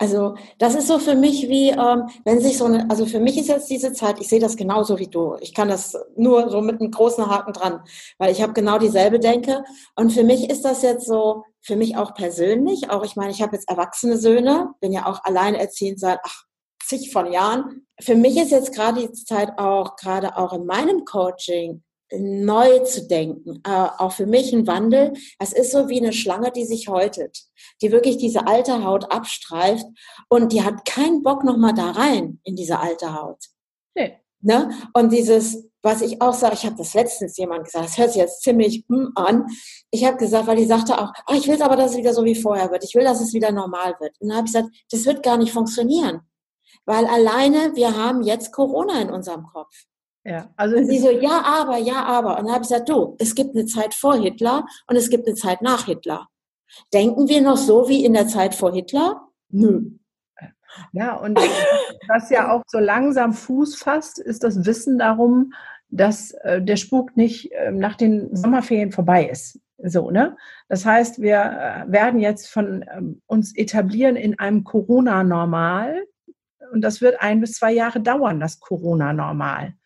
Also das ist so für mich wie, ähm, wenn sich so eine, also für mich ist jetzt diese Zeit, ich sehe das genauso wie du. Ich kann das nur so mit einem großen Haken dran, weil ich habe genau dieselbe Denke. Und für mich ist das jetzt so, für mich auch persönlich, auch ich meine, ich habe jetzt erwachsene Söhne, bin ja auch alleinerziehend seit ach, zig von Jahren. Für mich ist jetzt gerade die Zeit auch, gerade auch in meinem Coaching, neu zu denken, äh, auch für mich ein Wandel. Es ist so wie eine Schlange, die sich häutet, die wirklich diese alte Haut abstreift und die hat keinen Bock nochmal da rein in diese alte Haut. Nee. Ne? Und dieses, was ich auch sage, ich habe das letztens jemand gesagt, das hört sich jetzt ziemlich hm an. Ich habe gesagt, weil die sagte auch, oh, ich will aber, dass es wieder so wie vorher wird. Ich will, dass es wieder normal wird. Und dann habe ich gesagt, das wird gar nicht funktionieren. Weil alleine wir haben jetzt Corona in unserem Kopf. Ja, also und sie so, ja, aber, ja, aber. Und dann habe ich gesagt, du, es gibt eine Zeit vor Hitler und es gibt eine Zeit nach Hitler. Denken wir noch so wie in der Zeit vor Hitler? Nö. Ja, und was ja auch so langsam Fuß fasst, ist das Wissen darum, dass äh, der Spuk nicht äh, nach den Sommerferien vorbei ist. So, ne? Das heißt, wir äh, werden jetzt von ähm, uns etablieren in einem Corona-Normal. Und das wird ein bis zwei Jahre dauern, das Corona-Normal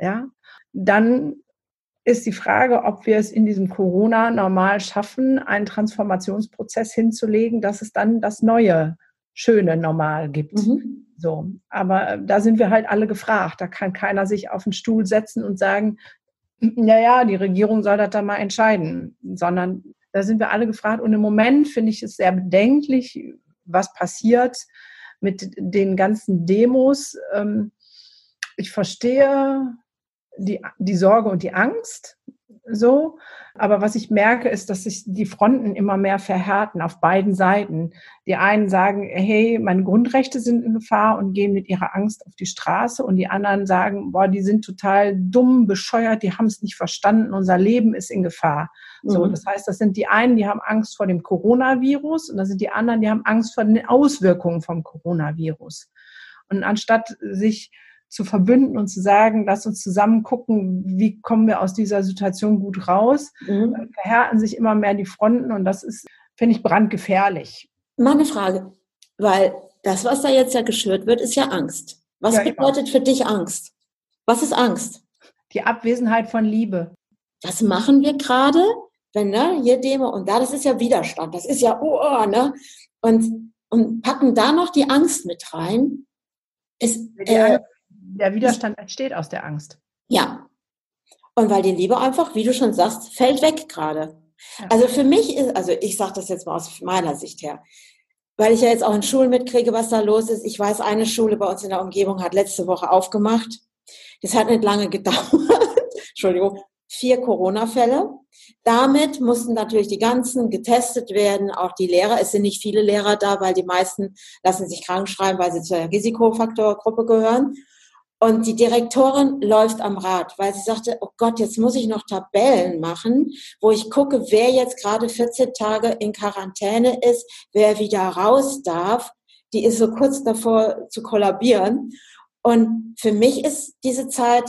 ja, dann ist die Frage, ob wir es in diesem Corona normal schaffen, einen Transformationsprozess hinzulegen, dass es dann das neue, schöne Normal gibt. Mhm. So. Aber äh, da sind wir halt alle gefragt. Da kann keiner sich auf den Stuhl setzen und sagen, naja, die Regierung soll das da mal entscheiden, sondern da sind wir alle gefragt. Und im Moment finde ich es sehr bedenklich, was passiert mit den ganzen Demos. Ähm, ich verstehe die, die Sorge und die Angst so. Aber was ich merke, ist, dass sich die Fronten immer mehr verhärten auf beiden Seiten. Die einen sagen, hey, meine Grundrechte sind in Gefahr und gehen mit ihrer Angst auf die Straße. Und die anderen sagen, boah, die sind total dumm, bescheuert, die haben es nicht verstanden, unser Leben ist in Gefahr. Mhm. So, das heißt, das sind die einen, die haben Angst vor dem Coronavirus und das sind die anderen, die haben Angst vor den Auswirkungen vom Coronavirus. Und anstatt sich zu verbünden und zu sagen, lass uns zusammen gucken, wie kommen wir aus dieser Situation gut raus, mhm. verhärten sich immer mehr die Fronten und das ist, finde ich, brandgefährlich. Meine Frage, weil das, was da jetzt ja geschürt wird, ist ja Angst. Was ja, bedeutet für dich Angst? Was ist Angst? Die Abwesenheit von Liebe. Das machen wir gerade, wenn ne, hier Demo und da, das ist ja Widerstand, das ist ja oh, oh ne? Und, und packen da noch die Angst mit rein. Ist, äh, der Widerstand entsteht aus der Angst. Ja. Und weil die Liebe einfach, wie du schon sagst, fällt weg gerade. Ja. Also für mich ist, also ich sage das jetzt mal aus meiner Sicht her, weil ich ja jetzt auch in Schulen mitkriege, was da los ist. Ich weiß, eine Schule bei uns in der Umgebung hat letzte Woche aufgemacht. Das hat nicht lange gedauert. Entschuldigung. Vier Corona-Fälle. Damit mussten natürlich die ganzen getestet werden, auch die Lehrer. Es sind nicht viele Lehrer da, weil die meisten lassen sich krank schreiben, weil sie zur Risikofaktorgruppe gehören. Und die Direktorin läuft am Rad, weil sie sagte, oh Gott, jetzt muss ich noch Tabellen machen, wo ich gucke, wer jetzt gerade 14 Tage in Quarantäne ist, wer wieder raus darf. Die ist so kurz davor zu kollabieren. Und für mich ist diese Zeit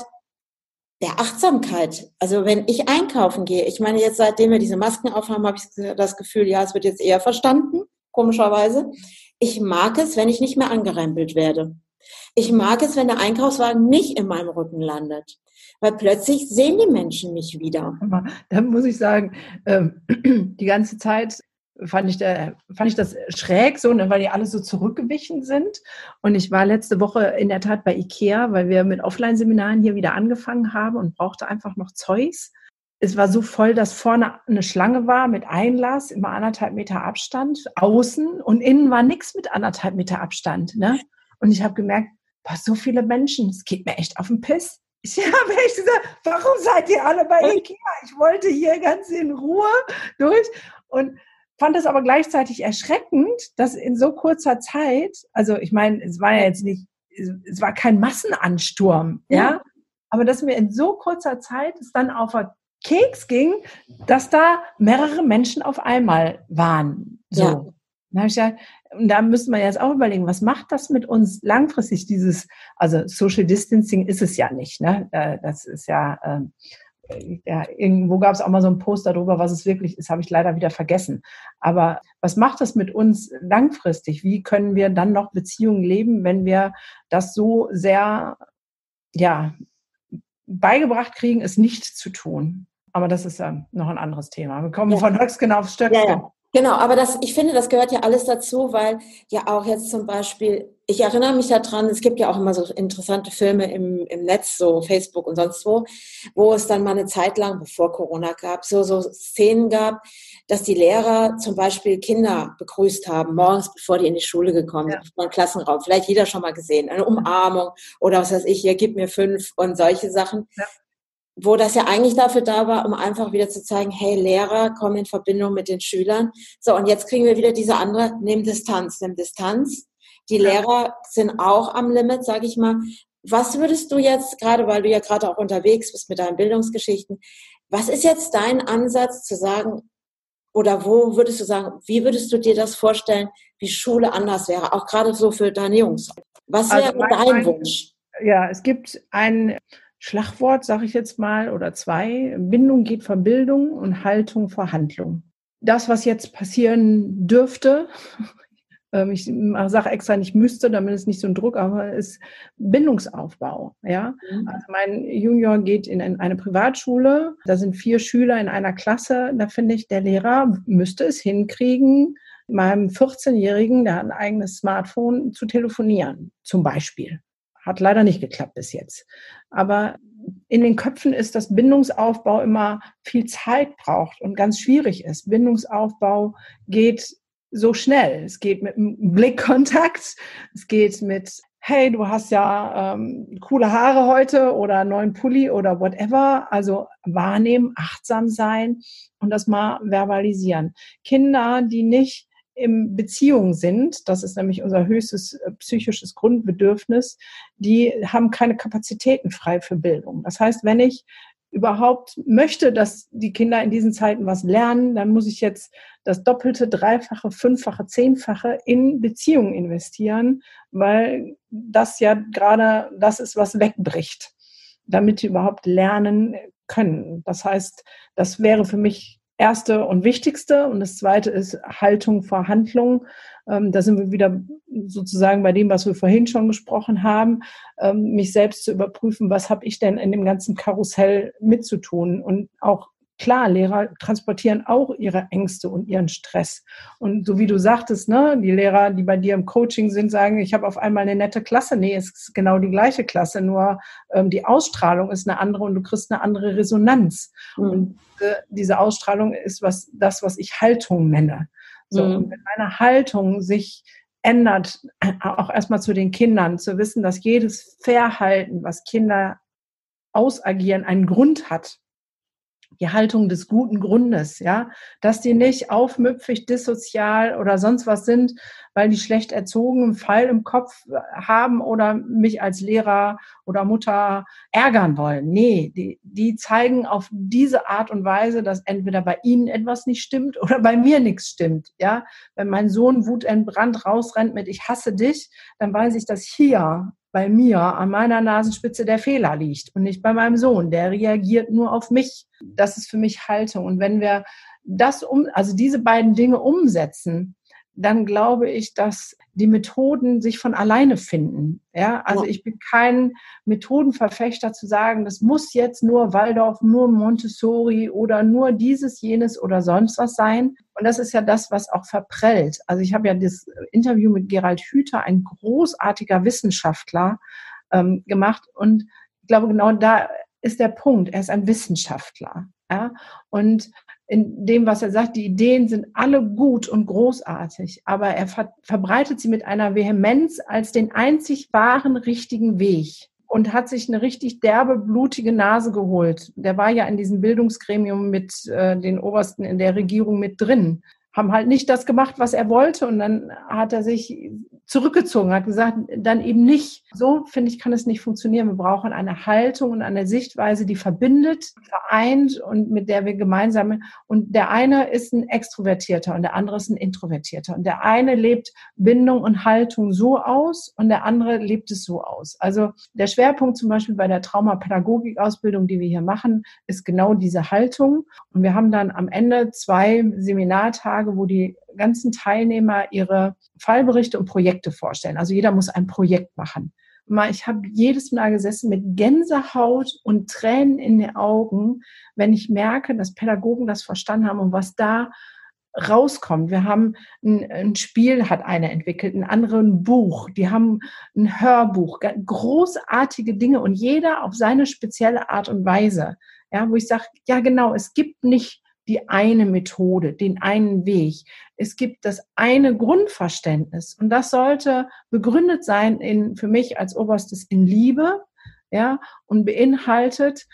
der Achtsamkeit. Also wenn ich einkaufen gehe, ich meine jetzt seitdem wir diese Masken aufhaben, habe ich das Gefühl, ja, es wird jetzt eher verstanden, komischerweise. Ich mag es, wenn ich nicht mehr angerempelt werde. Ich mag es, wenn der Einkaufswagen nicht in meinem Rücken landet. Weil plötzlich sehen die Menschen mich wieder. Da muss ich sagen, ähm, die ganze Zeit fand ich, da, fand ich das schräg, so, ne, weil die alle so zurückgewichen sind. Und ich war letzte Woche in der Tat bei Ikea, weil wir mit Offline-Seminaren hier wieder angefangen haben und brauchte einfach noch Zeugs. Es war so voll, dass vorne eine Schlange war mit Einlass, immer anderthalb Meter Abstand, außen und innen war nichts mit anderthalb Meter Abstand. Ne? Und ich habe gemerkt, boah, so viele Menschen, es geht mir echt auf den Piss. Ich habe echt gesagt, warum seid ihr alle bei Ikea? Ich wollte hier ganz in Ruhe durch. Und fand es aber gleichzeitig erschreckend, dass in so kurzer Zeit, also ich meine, es war ja jetzt nicht, es war kein Massenansturm, ja, ja aber dass mir in so kurzer Zeit es dann auf der Keks ging, dass da mehrere Menschen auf einmal waren. So. Ja. Da ja, und da müssen wir jetzt auch überlegen, was macht das mit uns langfristig, dieses, also Social Distancing ist es ja nicht, ne? Äh, das ist ja, ähm, ja, irgendwo gab es auch mal so ein Poster darüber, was es wirklich ist, habe ich leider wieder vergessen. Aber was macht das mit uns langfristig? Wie können wir dann noch Beziehungen leben, wenn wir das so sehr, ja, beigebracht kriegen, es nicht zu tun? Aber das ist ja noch ein anderes Thema. Wir kommen ja. von Höchstgen auf Stöcksken. Ja, ja. Genau, aber das, ich finde, das gehört ja alles dazu, weil ja auch jetzt zum Beispiel, ich erinnere mich daran, es gibt ja auch immer so interessante Filme im, im Netz, so Facebook und sonst wo, wo es dann mal eine Zeit lang, bevor Corona gab, so, so Szenen gab, dass die Lehrer zum Beispiel Kinder begrüßt haben, morgens, bevor die in die Schule gekommen sind, ja. im Klassenraum. Vielleicht jeder schon mal gesehen, eine Umarmung oder was weiß ich, hier, gib mir fünf und solche Sachen. Ja wo das ja eigentlich dafür da war, um einfach wieder zu zeigen, hey, Lehrer kommen in Verbindung mit den Schülern. So, und jetzt kriegen wir wieder diese andere, nimm Distanz, nimm Distanz. Die Lehrer sind auch am Limit, sage ich mal. Was würdest du jetzt, gerade weil du ja gerade auch unterwegs bist mit deinen Bildungsgeschichten, was ist jetzt dein Ansatz zu sagen, oder wo würdest du sagen, wie würdest du dir das vorstellen, wie Schule anders wäre, auch gerade so für deine Jungs? Was wäre also dein Wunsch? Ja, es gibt ein Schlagwort, sage ich jetzt mal, oder zwei. Bindung geht vor Bildung und Haltung vor Handlung. Das, was jetzt passieren dürfte, ähm, ich sage extra nicht müsste, damit es nicht so ein Druck, aber ist Bindungsaufbau. Ja, mhm. also mein Junior geht in eine Privatschule, da sind vier Schüler in einer Klasse. Da finde ich, der Lehrer müsste es hinkriegen, meinem 14-Jährigen, der hat ein eigenes Smartphone, zu telefonieren, zum Beispiel. Hat leider nicht geklappt bis jetzt. Aber in den Köpfen ist, dass Bindungsaufbau immer viel Zeit braucht und ganz schwierig ist. Bindungsaufbau geht so schnell. Es geht mit Blickkontakt, es geht mit, hey, du hast ja ähm, coole Haare heute oder neuen Pulli oder whatever. Also wahrnehmen, achtsam sein und das mal verbalisieren. Kinder, die nicht in Beziehung sind, das ist nämlich unser höchstes äh, psychisches Grundbedürfnis, die haben keine Kapazitäten frei für Bildung. Das heißt, wenn ich überhaupt möchte, dass die Kinder in diesen Zeiten was lernen, dann muss ich jetzt das Doppelte, Dreifache, Fünffache, Zehnfache in Beziehungen investieren, weil das ja gerade das ist, was wegbricht, damit sie überhaupt lernen können. Das heißt, das wäre für mich erste und wichtigste. Und das zweite ist Haltung vor Handlung. Ähm, da sind wir wieder sozusagen bei dem, was wir vorhin schon gesprochen haben, ähm, mich selbst zu überprüfen, was habe ich denn in dem ganzen Karussell mitzutun und auch klar, Lehrer transportieren auch ihre Ängste und ihren Stress. Und so wie du sagtest, ne, die Lehrer, die bei dir im Coaching sind, sagen, ich habe auf einmal eine nette Klasse. Nee, es ist genau die gleiche Klasse, nur ähm, die Ausstrahlung ist eine andere und du kriegst eine andere Resonanz. Mhm. Und äh, diese Ausstrahlung ist was, das, was ich Haltung nenne. So, mhm. und wenn meine Haltung sich ändert, auch erstmal zu den Kindern, zu wissen, dass jedes Verhalten, was Kinder ausagieren, einen Grund hat die Haltung des guten Grundes, ja, dass die nicht aufmüpfig, dissozial oder sonst was sind, weil die schlecht erzogen einen Pfeil im Kopf haben oder mich als Lehrer oder Mutter ärgern wollen. Nee, die, die zeigen auf diese Art und Weise, dass entweder bei ihnen etwas nicht stimmt oder bei mir nichts stimmt, ja. Wenn mein Sohn wutentbrannt rausrennt mit ich hasse dich, dann weiß ich, dass hier bei mir an meiner Nasenspitze der Fehler liegt und nicht bei meinem Sohn. Der reagiert nur auf mich. Das ist für mich Haltung. Und wenn wir das um, also diese beiden Dinge umsetzen, dann glaube ich, dass die Methoden sich von alleine finden. Ja, also ich bin kein Methodenverfechter zu sagen, das muss jetzt nur Waldorf, nur Montessori oder nur dieses, jenes oder sonst was sein. Und das ist ja das, was auch verprellt. Also ich habe ja das Interview mit Gerald Hüther, ein großartiger Wissenschaftler, ähm, gemacht. Und ich glaube, genau da ist der Punkt. Er ist ein Wissenschaftler. Ja? Und in dem, was er sagt, die Ideen sind alle gut und großartig, aber er ver verbreitet sie mit einer Vehemenz als den einzig wahren, richtigen Weg und hat sich eine richtig derbe, blutige Nase geholt. Der war ja in diesem Bildungsgremium mit äh, den Obersten in der Regierung mit drin. Haben halt nicht das gemacht, was er wollte. Und dann hat er sich zurückgezogen, hat gesagt, dann eben nicht. So, finde ich, kann es nicht funktionieren. Wir brauchen eine Haltung und eine Sichtweise, die verbindet, vereint und mit der wir gemeinsam, und der eine ist ein Extrovertierter und der andere ist ein Introvertierter. Und der eine lebt Bindung und Haltung so aus und der andere lebt es so aus. Also der Schwerpunkt zum Beispiel bei der Traumapädagogik-Ausbildung, die wir hier machen, ist genau diese Haltung. Und wir haben dann am Ende zwei Seminartage, wo die ganzen Teilnehmer ihre Fallberichte und Projekte vorstellen. Also jeder muss ein Projekt machen. Ich habe jedes Mal gesessen mit Gänsehaut und Tränen in den Augen, wenn ich merke, dass Pädagogen das verstanden haben und was da rauskommt. Wir haben ein, ein Spiel, hat einer entwickelt, ein anderes Buch, die haben ein Hörbuch, großartige Dinge und jeder auf seine spezielle Art und Weise. Ja, wo ich sage, ja genau, es gibt nicht die eine Methode, den einen Weg. Es gibt das eine Grundverständnis und das sollte begründet sein in, für mich als Oberstes in Liebe, ja, und beinhaltet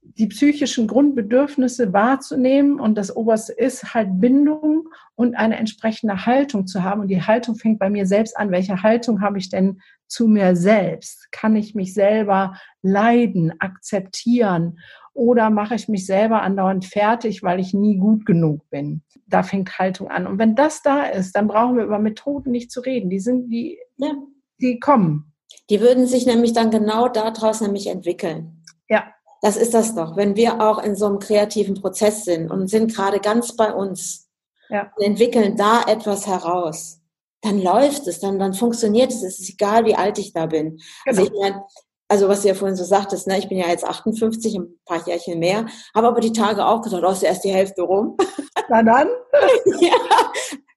die psychischen Grundbedürfnisse wahrzunehmen und das Oberste ist halt Bindung und eine entsprechende Haltung zu haben. Und die Haltung fängt bei mir selbst an. Welche Haltung habe ich denn zu mir selbst? Kann ich mich selber leiden, akzeptieren oder mache ich mich selber andauernd fertig, weil ich nie gut genug bin? Da fängt Haltung an. Und wenn das da ist, dann brauchen wir über Methoden nicht zu reden. Die sind, die, ja. die kommen. Die würden sich nämlich dann genau daraus nämlich entwickeln. Ja. Das ist das doch. Wenn wir auch in so einem kreativen Prozess sind und sind gerade ganz bei uns ja. und entwickeln da etwas heraus, dann läuft es, dann, dann funktioniert es. Es ist egal, wie alt ich da bin. Also genau. Also ich meine, also was du ja vorhin so sagtest, ne, ich bin ja jetzt 58, ein paar Jährchen mehr, habe aber die Tage auch gesagt, oh, ist erst die Hälfte rum. Na dann. ja.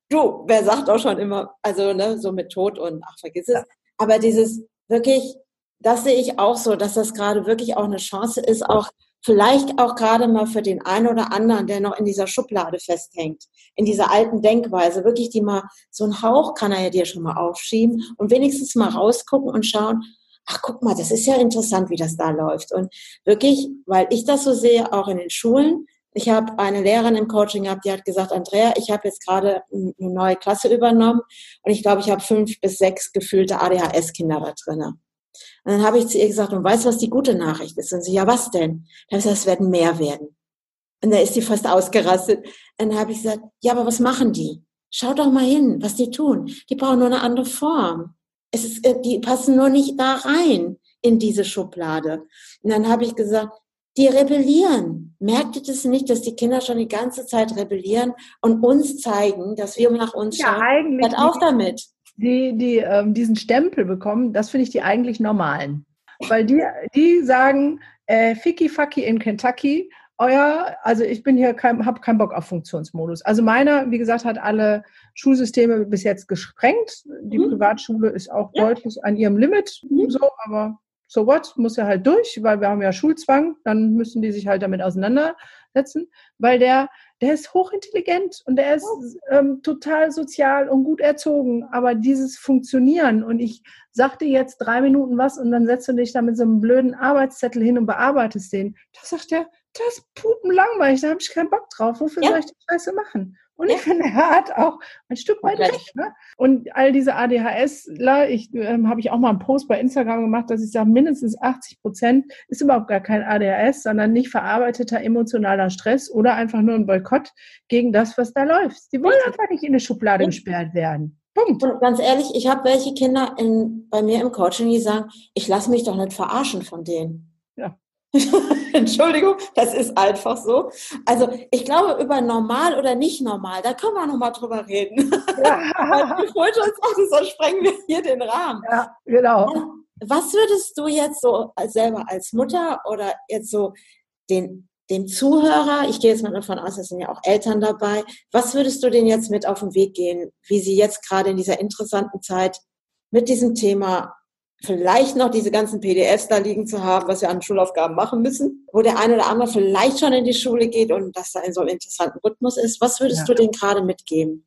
Du, wer sagt auch schon immer, also ne, so mit Tod und ach, vergiss es. Ja. Aber dieses wirklich, das sehe ich auch so, dass das gerade wirklich auch eine Chance ist, auch vielleicht auch gerade mal für den einen oder anderen, der noch in dieser Schublade festhängt, in dieser alten Denkweise, wirklich die mal, so einen Hauch kann er ja dir schon mal aufschieben und wenigstens mal rausgucken und schauen, ach guck mal, das ist ja interessant, wie das da läuft. Und wirklich, weil ich das so sehe, auch in den Schulen, ich habe eine Lehrerin im Coaching gehabt, die hat gesagt, Andrea, ich habe jetzt gerade eine neue Klasse übernommen und ich glaube, ich habe fünf bis sechs gefühlte ADHS-Kinder da drinnen. Und dann habe ich zu ihr gesagt, und weißt du, was die gute Nachricht ist? Und sie, ja, was denn? Dann habe ich gesagt, es werden mehr werden. Und da ist sie fast ausgerastet. Und dann habe ich gesagt, ja, aber was machen die? Schau doch mal hin, was die tun. Die brauchen nur eine andere Form es ist, äh, die passen nur nicht da rein in diese Schublade. Und dann habe ich gesagt, die rebellieren. Merkt ihr das nicht, dass die Kinder schon die ganze Zeit rebellieren und uns zeigen, dass wir nach uns ja, schauen? Eigentlich Hört auch damit. Die, die ähm, diesen Stempel bekommen, das finde ich die eigentlich normalen. Weil die, die sagen, äh, Ficky Fucky in Kentucky, euer, also ich bin hier kein, habe keinen Bock auf Funktionsmodus. Also meiner, wie gesagt, hat alle Schulsysteme bis jetzt gesprengt. Die mhm. Privatschule ist auch ja. deutlich an ihrem Limit, mhm. so, aber so what, muss ja halt durch, weil wir haben ja Schulzwang, dann müssen die sich halt damit auseinandersetzen, weil der, der ist hochintelligent und der ist ähm, total sozial und gut erzogen, aber dieses Funktionieren und ich sagte jetzt drei Minuten was und dann setzt du dich da mit so einem blöden Arbeitszettel hin und bearbeitest den, da sagt er, das ist pupen langweilig, da habe ich keinen Bock drauf. Wofür ja. soll ich die Scheiße machen? Und ja. ich finde, er hat auch ein Stück weit recht. Ne? Und all diese ADHSler, ich ähm, habe ich auch mal einen Post bei Instagram gemacht, dass ich sage, mindestens 80 Prozent ist überhaupt gar kein ADHS, sondern nicht verarbeiteter emotionaler Stress oder einfach nur ein Boykott gegen das, was da läuft. Die wollen einfach nicht in eine Schublade ja. gesperrt werden. Punkt. Und ganz ehrlich, ich habe welche Kinder in, bei mir im Coaching, die sagen, ich lasse mich doch nicht verarschen von denen. Ja. Entschuldigung, das ist einfach so. Also ich glaube, über normal oder nicht normal, da können wir nochmal drüber reden. Ja. Bevor du uns auch, sonst sprengen wir hier den Rahmen. Ja, genau. Was würdest du jetzt so selber als Mutter oder jetzt so den, dem Zuhörer, ich gehe jetzt mal davon aus, es sind ja auch Eltern dabei, was würdest du denen jetzt mit auf den Weg gehen, wie sie jetzt gerade in dieser interessanten Zeit mit diesem Thema vielleicht noch diese ganzen PDFs da liegen zu haben, was wir an Schulaufgaben machen müssen, wo der eine oder andere vielleicht schon in die Schule geht und das da in so einem interessanten Rhythmus ist. Was würdest ja. du denen gerade mitgeben?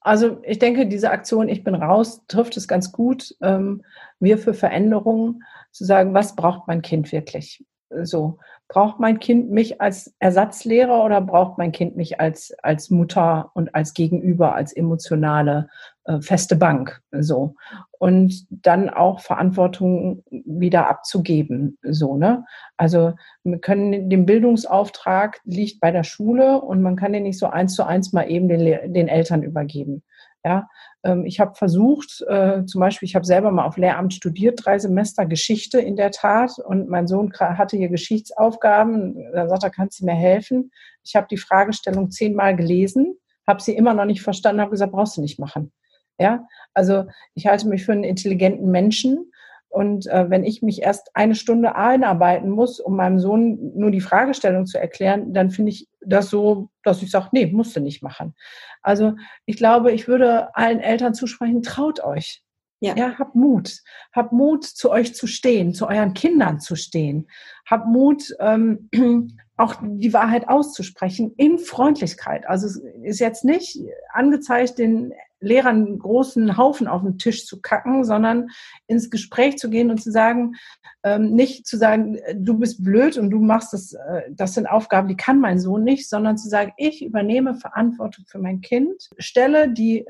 Also ich denke, diese Aktion Ich bin raus trifft es ganz gut. Ähm, wir für Veränderungen zu sagen, was braucht mein Kind wirklich? So, braucht mein Kind mich als Ersatzlehrer oder braucht mein Kind mich als, als Mutter und als Gegenüber, als emotionale äh, feste Bank? So. Und dann auch Verantwortung wieder abzugeben. So, ne? Also, wir können den Bildungsauftrag liegt bei der Schule und man kann den nicht so eins zu eins mal eben den, den Eltern übergeben. Ja, ähm, ich habe versucht, äh, zum Beispiel, ich habe selber mal auf Lehramt studiert, drei Semester Geschichte in der Tat. Und mein Sohn hatte hier Geschichtsaufgaben. Da sagt er, kannst du mir helfen? Ich habe die Fragestellung zehnmal gelesen, habe sie immer noch nicht verstanden, habe gesagt, brauchst du nicht machen. Ja, also ich halte mich für einen intelligenten Menschen und äh, wenn ich mich erst eine Stunde einarbeiten muss, um meinem Sohn nur die Fragestellung zu erklären, dann finde ich das so, dass ich sage, nee, musst du nicht machen. Also ich glaube, ich würde allen Eltern zusprechen, traut euch. Ja. ja, habt Mut. Habt Mut, zu euch zu stehen, zu euren Kindern zu stehen. Habt Mut, ähm, auch die Wahrheit auszusprechen in Freundlichkeit. Also es ist jetzt nicht angezeigt, den Lehrern einen großen Haufen auf den Tisch zu kacken, sondern ins Gespräch zu gehen und zu sagen, ähm, nicht zu sagen, du bist blöd und du machst das, äh, das sind Aufgaben, die kann mein Sohn nicht, sondern zu sagen, ich übernehme Verantwortung für mein Kind, stelle die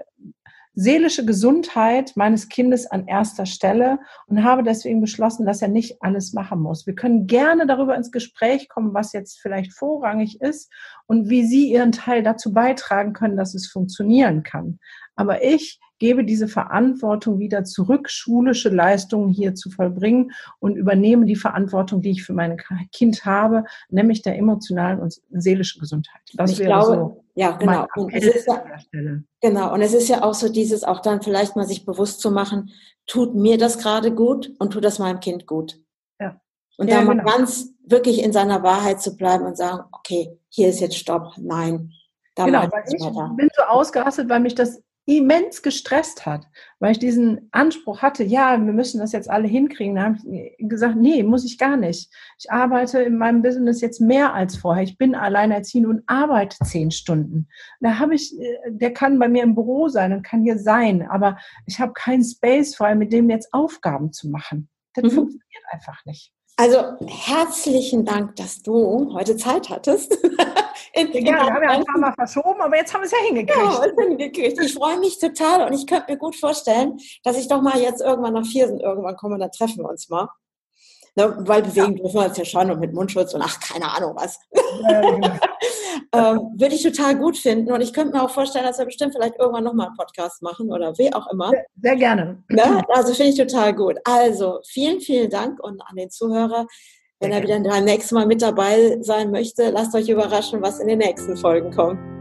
seelische Gesundheit meines Kindes an erster Stelle und habe deswegen beschlossen, dass er nicht alles machen muss. Wir können gerne darüber ins Gespräch kommen, was jetzt vielleicht vorrangig ist und wie Sie Ihren Teil dazu beitragen können, dass es funktionieren kann. Aber ich gebe diese Verantwortung wieder zurück, schulische Leistungen hier zu vollbringen und übernehme die Verantwortung, die ich für mein Kind habe, nämlich der emotionalen und seelischen Gesundheit. Das ich wäre glaube, so ja, genau. Und es ist ja, genau. Und es ist ja auch so dieses, auch dann vielleicht mal sich bewusst zu machen, tut mir das gerade gut und tut das meinem Kind gut. Ja. Und ja, da mal genau. ganz wirklich in seiner Wahrheit zu bleiben und sagen, okay, hier ist jetzt Stopp, nein. Da genau, weil ich bin so ausgerastet, weil mich das immens gestresst hat, weil ich diesen Anspruch hatte, ja, wir müssen das jetzt alle hinkriegen. Da habe ich gesagt, nee, muss ich gar nicht. Ich arbeite in meinem Business jetzt mehr als vorher. Ich bin alleinerziehend und arbeite zehn Stunden. Da habe ich, äh, der kann bei mir im Büro sein und kann hier sein, aber ich habe keinen Space frei, mit dem jetzt Aufgaben zu machen. Das mhm. funktioniert einfach nicht. Also herzlichen Dank, dass du heute Zeit hattest. in, in ja, wir haben ja ein paar Mal verschoben, aber jetzt haben wir es ja hingekriegt. Ja, hingekriegt. Ich freue mich total und ich könnte mir gut vorstellen, dass ich doch mal jetzt irgendwann nach Viersen irgendwann komme, dann treffen wir uns mal. Ne, weil bewegen ja. dürfen wir uns ja schon und mit Mundschutz und ach, keine Ahnung was. Ja, genau. ähm, Würde ich total gut finden und ich könnte mir auch vorstellen, dass wir bestimmt vielleicht irgendwann nochmal einen Podcast machen oder wie auch immer. Sehr, sehr gerne. Ne? Also finde ich total gut. Also vielen, vielen Dank und an den Zuhörer. Wenn er wieder beim nächsten Mal mit dabei sein möchte, lasst euch überraschen, was in den nächsten Folgen kommt.